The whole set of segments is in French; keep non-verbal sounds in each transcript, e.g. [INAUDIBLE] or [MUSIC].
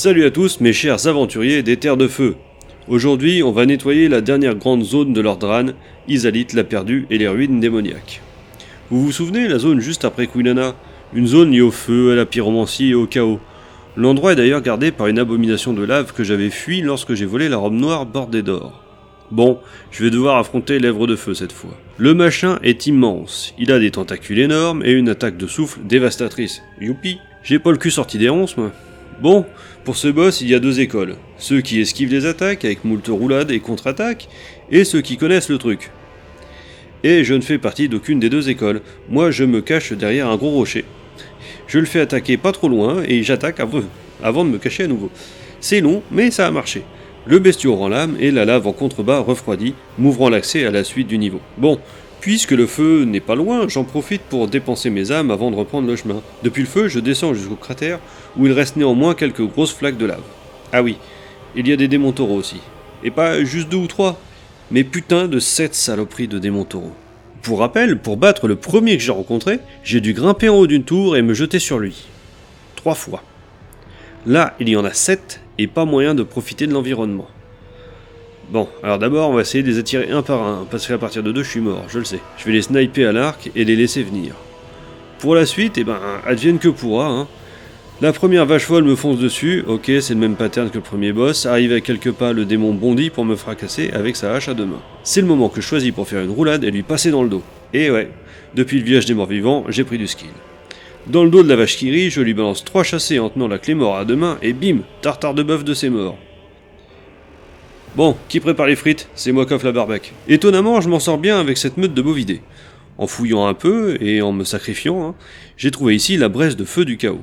Salut à tous mes chers aventuriers des terres de feu. Aujourd'hui, on va nettoyer la dernière grande zone de l'Ordran, Isalite la perdue et les ruines démoniaques. Vous vous souvenez, la zone juste après Quilana Une zone liée au feu, à la pyromancie et au chaos. L'endroit est d'ailleurs gardé par une abomination de lave que j'avais fui lorsque j'ai volé la robe noire bordée d'or. Bon, je vais devoir affronter l'Èvre de Feu cette fois. Le machin est immense, il a des tentacules énormes et une attaque de souffle dévastatrice. Youpi J'ai pas le cul sorti des ronces, moi. Bon, pour ce boss, il y a deux écoles. Ceux qui esquivent les attaques avec moult roulades et contre-attaques, et ceux qui connaissent le truc. Et je ne fais partie d'aucune des deux écoles. Moi, je me cache derrière un gros rocher. Je le fais attaquer pas trop loin et j'attaque avant de me cacher à nouveau. C'est long, mais ça a marché. Le bestiau rend l'âme et la lave en contrebas refroidit, m'ouvrant l'accès à la suite du niveau. Bon, puisque le feu n'est pas loin, j'en profite pour dépenser mes âmes avant de reprendre le chemin. Depuis le feu, je descends jusqu'au cratère où il reste néanmoins quelques grosses flaques de lave. Ah oui, il y a des démons taureaux aussi. Et pas juste deux ou trois, mais putain de sept saloperies de démons taureaux. Pour rappel, pour battre le premier que j'ai rencontré, j'ai dû grimper en haut d'une tour et me jeter sur lui. Trois fois. Là, il y en a sept et pas moyen de profiter de l'environnement. Bon, alors d'abord, on va essayer de les attirer un par un, parce qu'à partir de deux, je suis mort, je le sais. Je vais les sniper à l'arc et les laisser venir. Pour la suite, eh ben, advienne que pourra, hein. La première vache folle me fonce dessus, ok, c'est le même pattern que le premier boss, arrive à quelques pas, le démon bondit pour me fracasser avec sa hache à deux mains. C'est le moment que je choisis pour faire une roulade et lui passer dans le dos. Et ouais, depuis le village des morts vivants, j'ai pris du skill. Dans le dos de la vache qui je lui balance trois chassés en tenant la clé mort à deux mains et bim, tartare de bœuf de ses morts. Bon, qui prépare les frites? C'est moi coffre la barbac. Étonnamment, je m'en sors bien avec cette meute de bovidés. En fouillant un peu et en me sacrifiant, hein, j'ai trouvé ici la braise de feu du chaos.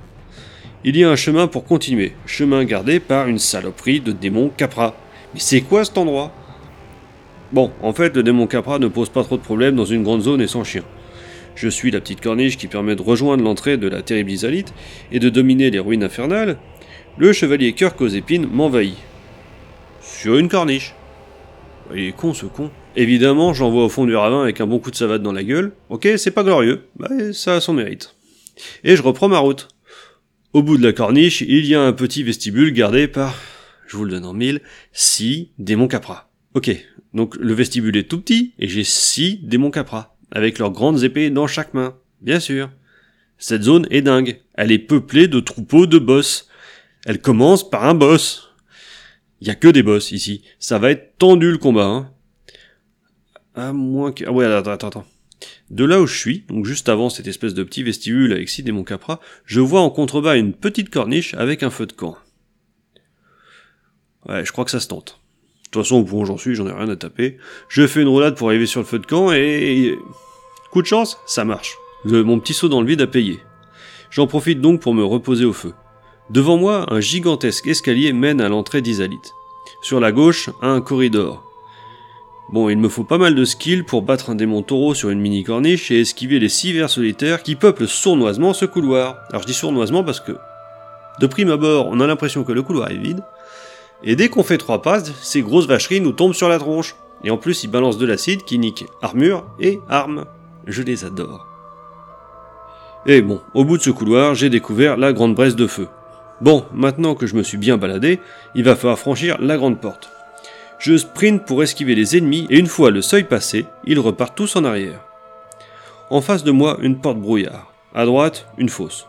Il y a un chemin pour continuer, chemin gardé par une saloperie de démon Capra. Mais c'est quoi cet endroit? Bon, en fait, le démon Capra ne pose pas trop de problèmes dans une grande zone et sans chien. Je suis la petite corniche qui permet de rejoindre l'entrée de la terrible Isalite et de dominer les ruines infernales. Le chevalier Kirk aux épines m'envahit. Une corniche. Il est con ce con. Évidemment, j'envoie au fond du ravin avec un bon coup de savate dans la gueule. Ok, c'est pas glorieux, mais ça a son mérite. Et je reprends ma route. Au bout de la corniche, il y a un petit vestibule gardé par, je vous le donne en mille, six démons capra. Ok, donc le vestibule est tout petit et j'ai six démons capra avec leurs grandes épées dans chaque main, bien sûr. Cette zone est dingue, elle est peuplée de troupeaux de boss. Elle commence par un boss. Il y a que des boss ici, ça va être tendu le combat. Hein. À moins que... Ah ouais, attends, attends, attends. De là où je suis, donc juste avant cette espèce de petit vestibule avec six démons capra, je vois en contrebas une petite corniche avec un feu de camp. Ouais, je crois que ça se tente. De toute façon, au point où j'en suis, j'en ai rien à taper. Je fais une roulade pour arriver sur le feu de camp et... Coup de chance, ça marche. mon petit saut dans le vide a payé. J'en profite donc pour me reposer au feu. Devant moi, un gigantesque escalier mène à l'entrée d'Isalite. Sur la gauche, un corridor. Bon, il me faut pas mal de skill pour battre un démon taureau sur une mini corniche et esquiver les six vers solitaires qui peuplent sournoisement ce couloir. Alors je dis sournoisement parce que, de prime abord, on a l'impression que le couloir est vide, et dès qu'on fait trois passes, ces grosses vacheries nous tombent sur la tronche. Et en plus, ils balancent de l'acide qui nique armure et armes. Je les adore. Et bon, au bout de ce couloir, j'ai découvert la grande braise de feu. Bon, maintenant que je me suis bien baladé, il va falloir franchir la grande porte. Je sprint pour esquiver les ennemis et une fois le seuil passé, ils repartent tous en arrière. En face de moi, une porte brouillard. À droite, une fosse.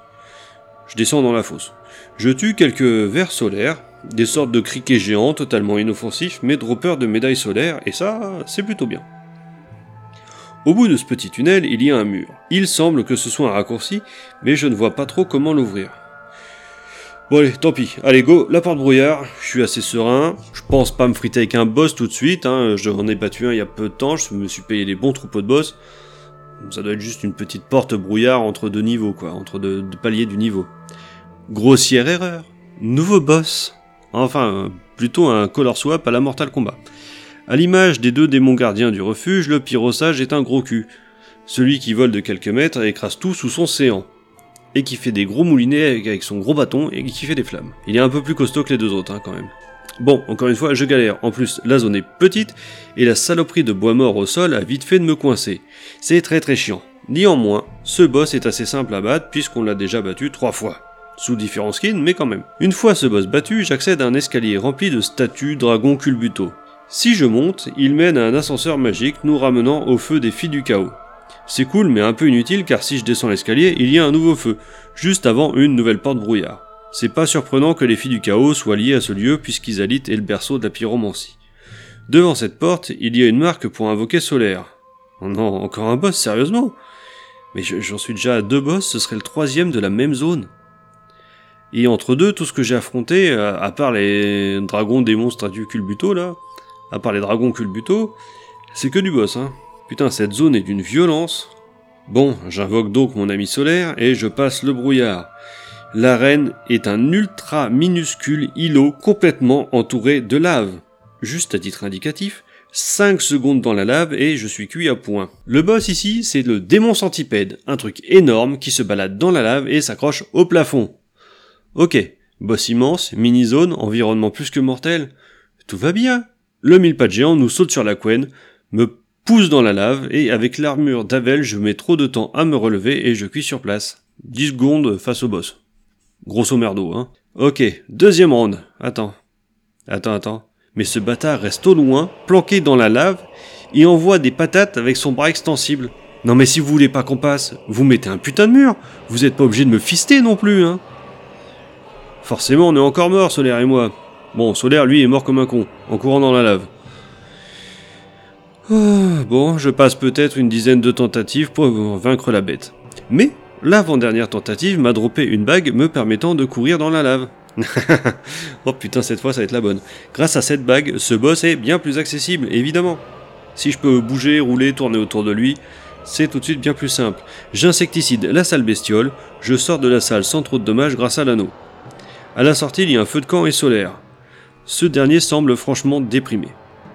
Je descends dans la fosse. Je tue quelques vers solaires, des sortes de criquets géants totalement inoffensifs, mais droppers de médailles solaires, et ça, c'est plutôt bien. Au bout de ce petit tunnel, il y a un mur. Il semble que ce soit un raccourci, mais je ne vois pas trop comment l'ouvrir. Bon allez, tant pis. Allez, go, la porte brouillard, je suis assez serein. Je pense pas me friter avec un boss tout de suite, hein. j'en ai battu un il y a peu de temps, je me suis payé des bons troupeaux de boss. Ça doit être juste une petite porte brouillard entre deux niveaux, quoi, entre deux, paliers du niveau. Grossière erreur. Nouveau boss. Enfin, plutôt un color swap à la Mortal Kombat. À l'image des deux démons gardiens du refuge, le pyrossage est un gros cul. Celui qui vole de quelques mètres écrase tout sous son séant. Et qui fait des gros moulinets avec son gros bâton et qui fait des flammes. Il est un peu plus costaud que les deux autres, hein, quand même. Bon, encore une fois, je galère. En plus, la zone est petite et la saloperie de bois mort au sol a vite fait de me coincer. C'est très très chiant. Néanmoins, ce boss est assez simple à battre puisqu'on l'a déjà battu trois fois. sous différents skins, mais quand même. Une fois ce boss battu, j'accède à un escalier rempli de statues dragons culbuto. Si je monte, il mène à un ascenseur magique nous ramenant au feu des filles du chaos. C'est cool mais un peu inutile car si je descends l'escalier, il y a un nouveau feu, juste avant une nouvelle porte brouillard. C'est pas surprenant que les filles du chaos soient liées à ce lieu puisqu'Isalit est le berceau de la pyromancie. Devant cette porte, il y a une marque pour invoquer solaire. Oh non, encore un boss, sérieusement? Mais j'en suis déjà à deux boss, ce serait le troisième de la même zone. Et entre deux, tout ce que j'ai affronté, à part les dragons, démons, statues, culbuto, là, à part les dragons culbuto, c'est que du boss, hein. Putain, cette zone est d'une violence. Bon, j'invoque donc mon ami solaire et je passe le brouillard. L'arène est un ultra minuscule îlot complètement entouré de lave. Juste à titre indicatif, 5 secondes dans la lave et je suis cuit à point. Le boss ici, c'est le démon centipède, un truc énorme qui se balade dans la lave et s'accroche au plafond. Ok, boss immense, mini-zone, environnement plus que mortel, tout va bien. Le mille pas géant nous saute sur la couenne, me pousse dans la lave et avec l'armure d'Avel je mets trop de temps à me relever et je cuis sur place. 10 secondes face au boss. Grosso merdo, hein. Ok, deuxième round. Attends. Attends, attends. Mais ce bâtard reste au loin, planqué dans la lave, et envoie des patates avec son bras extensible. Non mais si vous voulez pas qu'on passe, vous mettez un putain de mur. Vous êtes pas obligé de me fister non plus, hein. Forcément, on est encore mort, Solaire et moi. Bon, Solaire, lui, est mort comme un con, en courant dans la lave. Ah, bon, je passe peut-être une dizaine de tentatives pour vaincre la bête. Mais l'avant-dernière tentative m'a droppé une bague me permettant de courir dans la lave. [LAUGHS] oh putain, cette fois ça va être la bonne. Grâce à cette bague, ce boss est bien plus accessible, évidemment. Si je peux bouger, rouler, tourner autour de lui, c'est tout de suite bien plus simple. J'insecticide la salle bestiole, je sors de la salle sans trop de dommages grâce à l'anneau. À la sortie, il y a un feu de camp et solaire. Ce dernier semble franchement déprimé.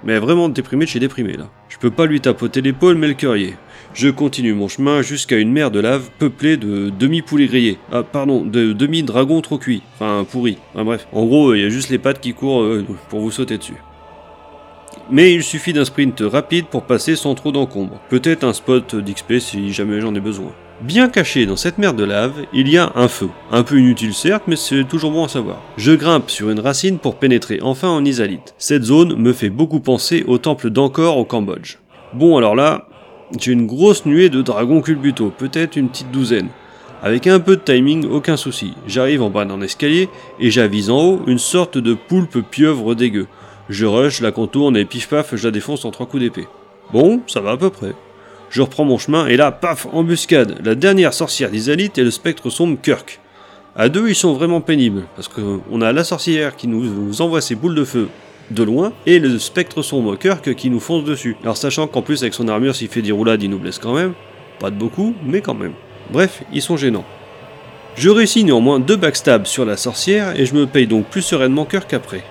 Mais vraiment déprimé de chez déprimé là. Je peux pas lui tapoter l'épaule, mais le curier. Je continue mon chemin jusqu'à une mer de lave peuplée de demi-poulets grillés. Ah, pardon, de demi-dragons trop cuits. Enfin, pourris. Enfin bref. En gros, il y a juste les pattes qui courent euh, pour vous sauter dessus. Mais il suffit d'un sprint rapide pour passer sans trop d'encombre. Peut-être un spot d'XP si jamais j'en ai besoin. Bien caché dans cette mer de lave, il y a un feu. Un peu inutile certes, mais c'est toujours bon à savoir. Je grimpe sur une racine pour pénétrer enfin en Isalite. Cette zone me fait beaucoup penser au temple d'Angkor au Cambodge. Bon alors là, j'ai une grosse nuée de dragons culbuto, peut-être une petite douzaine. Avec un peu de timing, aucun souci. J'arrive en bas d'un escalier et j'avise en haut une sorte de poulpe pieuvre dégueu. Je rush, la contourne et pif paf, je la défonce en trois coups d'épée. Bon, ça va à peu près. Je reprends mon chemin et là, paf, embuscade. La dernière sorcière d'Isalit et le spectre sombre Kirk. À deux, ils sont vraiment pénibles, parce qu'on a la sorcière qui nous envoie ses boules de feu de loin, et le spectre sombre Kirk qui nous fonce dessus. Alors sachant qu'en plus avec son armure, s'il fait des roulades, il nous blesse quand même. Pas de beaucoup, mais quand même. Bref, ils sont gênants. Je réussis néanmoins deux backstabs sur la sorcière, et je me paye donc plus sereinement Kirk après.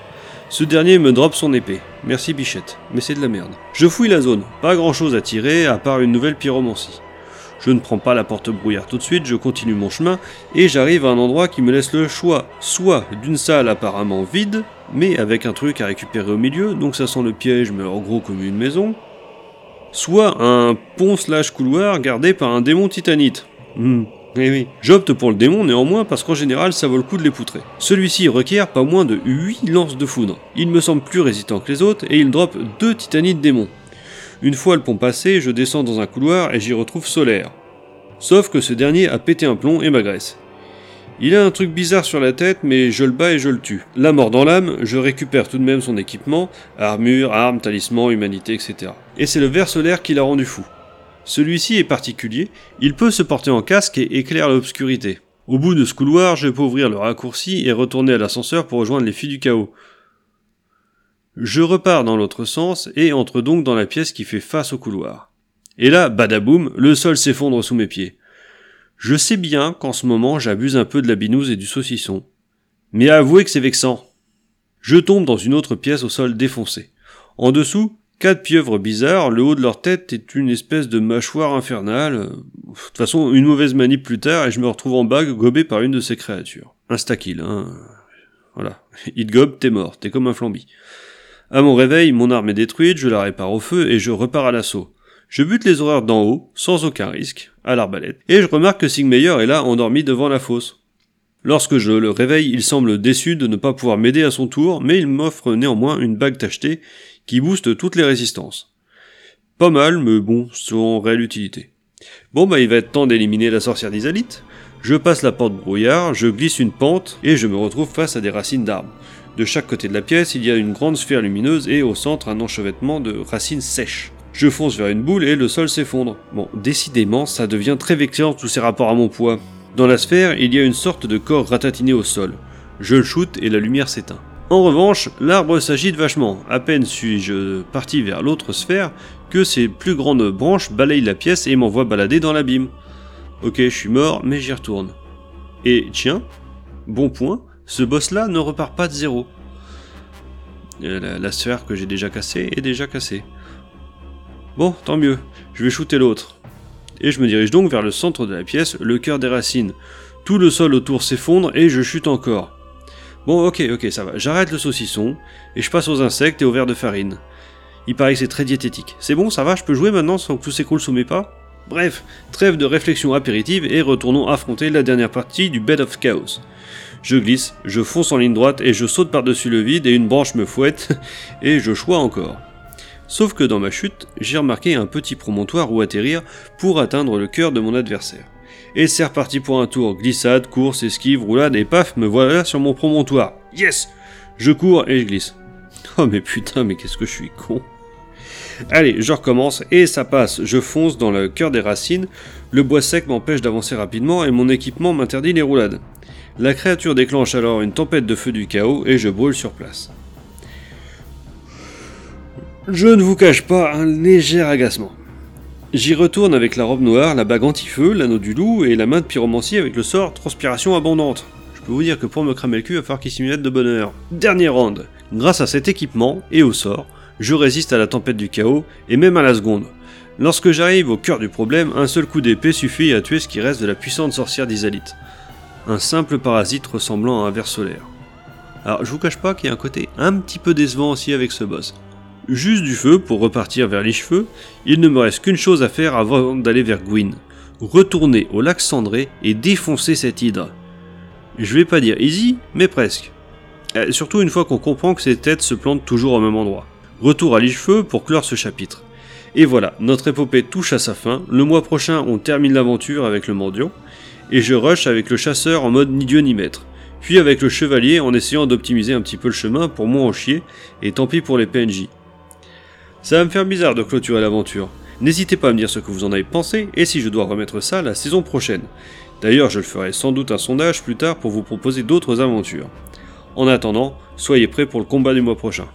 Ce dernier me drop son épée. Merci Bichette, mais c'est de la merde. Je fouille la zone, pas grand chose à tirer à part une nouvelle pyromancie. Je ne prends pas la porte brouillard tout de suite, je continue mon chemin et j'arrive à un endroit qui me laisse le choix, soit d'une salle apparemment vide, mais avec un truc à récupérer au milieu, donc ça sent le piège mais en gros comme une maison, soit un pont slash couloir gardé par un démon titanite. Hmm, oui. J'opte pour le démon néanmoins parce qu'en général ça vaut le coup de les poutrer. Celui-ci requiert pas moins de 8 lances de foudre. Il me semble plus résistant que les autres et il drop 2 titanites démons. Une fois le pont passé, je descends dans un couloir et j'y retrouve Solaire. Sauf que ce dernier a pété un plomb et m'agresse. Il a un truc bizarre sur la tête, mais je le bats et je le tue. La mort dans l'âme, je récupère tout de même son équipement, armure, armes, talisman, humanité, etc. Et c'est le ver solaire qui l'a rendu fou. Celui-ci est particulier, il peut se porter en casque et éclaire l'obscurité. Au bout de ce couloir, je peux ouvrir le raccourci et retourner à l'ascenseur pour rejoindre les filles du chaos. Je repars dans l'autre sens et entre donc dans la pièce qui fait face au couloir. Et là, badaboum, le sol s'effondre sous mes pieds. Je sais bien qu'en ce moment j'abuse un peu de la binouse et du saucisson. Mais avouez que c'est vexant. Je tombe dans une autre pièce au sol défoncé. En dessous, Quatre pieuvres bizarres, le haut de leur tête est une espèce de mâchoire infernale. De toute façon, une mauvaise manip plus tard et je me retrouve en bague gobé par une de ces créatures. Insta-kill, hein. Voilà. [LAUGHS] Hit gob, t'es mort, t'es comme un flambi. À mon réveil, mon arme est détruite, je la répare au feu et je repars à l'assaut. Je bute les horreurs d'en haut, sans aucun risque, à l'arbalète, et je remarque que Sigmeyer est là endormi devant la fosse. Lorsque je le réveille, il semble déçu de ne pas pouvoir m'aider à son tour, mais il m'offre néanmoins une bague tachetée qui booste toutes les résistances. Pas mal, mais bon, sans réelle utilité. Bon bah il va être temps d'éliminer la sorcière d'Isalite. Je passe la porte brouillard, je glisse une pente et je me retrouve face à des racines d'arbres. De chaque côté de la pièce, il y a une grande sphère lumineuse et au centre un enchevêtrement de racines sèches. Je fonce vers une boule et le sol s'effondre. Bon, décidément, ça devient très vexant tous ces rapports à mon poids. Dans la sphère, il y a une sorte de corps ratatiné au sol. Je le shoot et la lumière s'éteint. En revanche, l'arbre s'agite vachement. À peine suis-je parti vers l'autre sphère que ses plus grandes branches balayent la pièce et m'envoient balader dans l'abîme. Ok, je suis mort, mais j'y retourne. Et tiens, bon point, ce boss-là ne repart pas de zéro. Euh, la, la sphère que j'ai déjà cassée est déjà cassée. Bon, tant mieux, je vais shooter l'autre. Et je me dirige donc vers le centre de la pièce, le cœur des racines. Tout le sol autour s'effondre et je chute encore. Bon, ok, ok, ça va. J'arrête le saucisson et je passe aux insectes et aux vers de farine. Il paraît que c'est très diététique. C'est bon, ça va, je peux jouer maintenant sans que tout s'écroule sous mes pas? Bref, trêve de réflexion apéritive et retournons affronter la dernière partie du Bed of Chaos. Je glisse, je fonce en ligne droite et je saute par-dessus le vide et une branche me fouette [LAUGHS] et je chois encore. Sauf que dans ma chute, j'ai remarqué un petit promontoire où atterrir pour atteindre le cœur de mon adversaire. Et c'est reparti pour un tour, glissade, course, esquive, roulade, et paf, me voilà sur mon promontoire. Yes Je cours et je glisse. Oh mais putain, mais qu'est-ce que je suis con. Allez, je recommence et ça passe. Je fonce dans le cœur des racines, le bois sec m'empêche d'avancer rapidement et mon équipement m'interdit les roulades. La créature déclenche alors une tempête de feu du chaos et je brûle sur place. Je ne vous cache pas un léger agacement. J'y retourne avec la robe noire, la bague anti-feu, l'anneau du loup et la main de pyromancie avec le sort transpiration abondante. Je peux vous dire que pour me cramer le cul, il va falloir qu'il s'y mette de bonheur. Dernier round. Grâce à cet équipement et au sort, je résiste à la tempête du chaos et même à la seconde. Lorsque j'arrive au cœur du problème, un seul coup d'épée suffit à tuer ce qui reste de la puissante sorcière d'Isalite. Un simple parasite ressemblant à un ver solaire. Alors je vous cache pas qu'il y a un côté un petit peu décevant aussi avec ce boss juste du feu pour repartir vers les il ne me reste qu'une chose à faire avant d'aller vers Gwyn. Retourner au lac Cendré et défoncer cette hydre. Je vais pas dire easy, mais presque. Euh, surtout une fois qu'on comprend que ces têtes se plantent toujours au même endroit. Retour à l'Ichefeu pour clore ce chapitre. Et voilà, notre épopée touche à sa fin. Le mois prochain, on termine l'aventure avec le mendiant. Et je rush avec le chasseur en mode ni dieu ni maître. Puis avec le chevalier en essayant d'optimiser un petit peu le chemin pour moins en chier. Et tant pis pour les PNJ. Ça va me faire bizarre de clôturer l'aventure. N'hésitez pas à me dire ce que vous en avez pensé et si je dois remettre ça la saison prochaine. D'ailleurs, je le ferai sans doute un sondage plus tard pour vous proposer d'autres aventures. En attendant, soyez prêts pour le combat du mois prochain.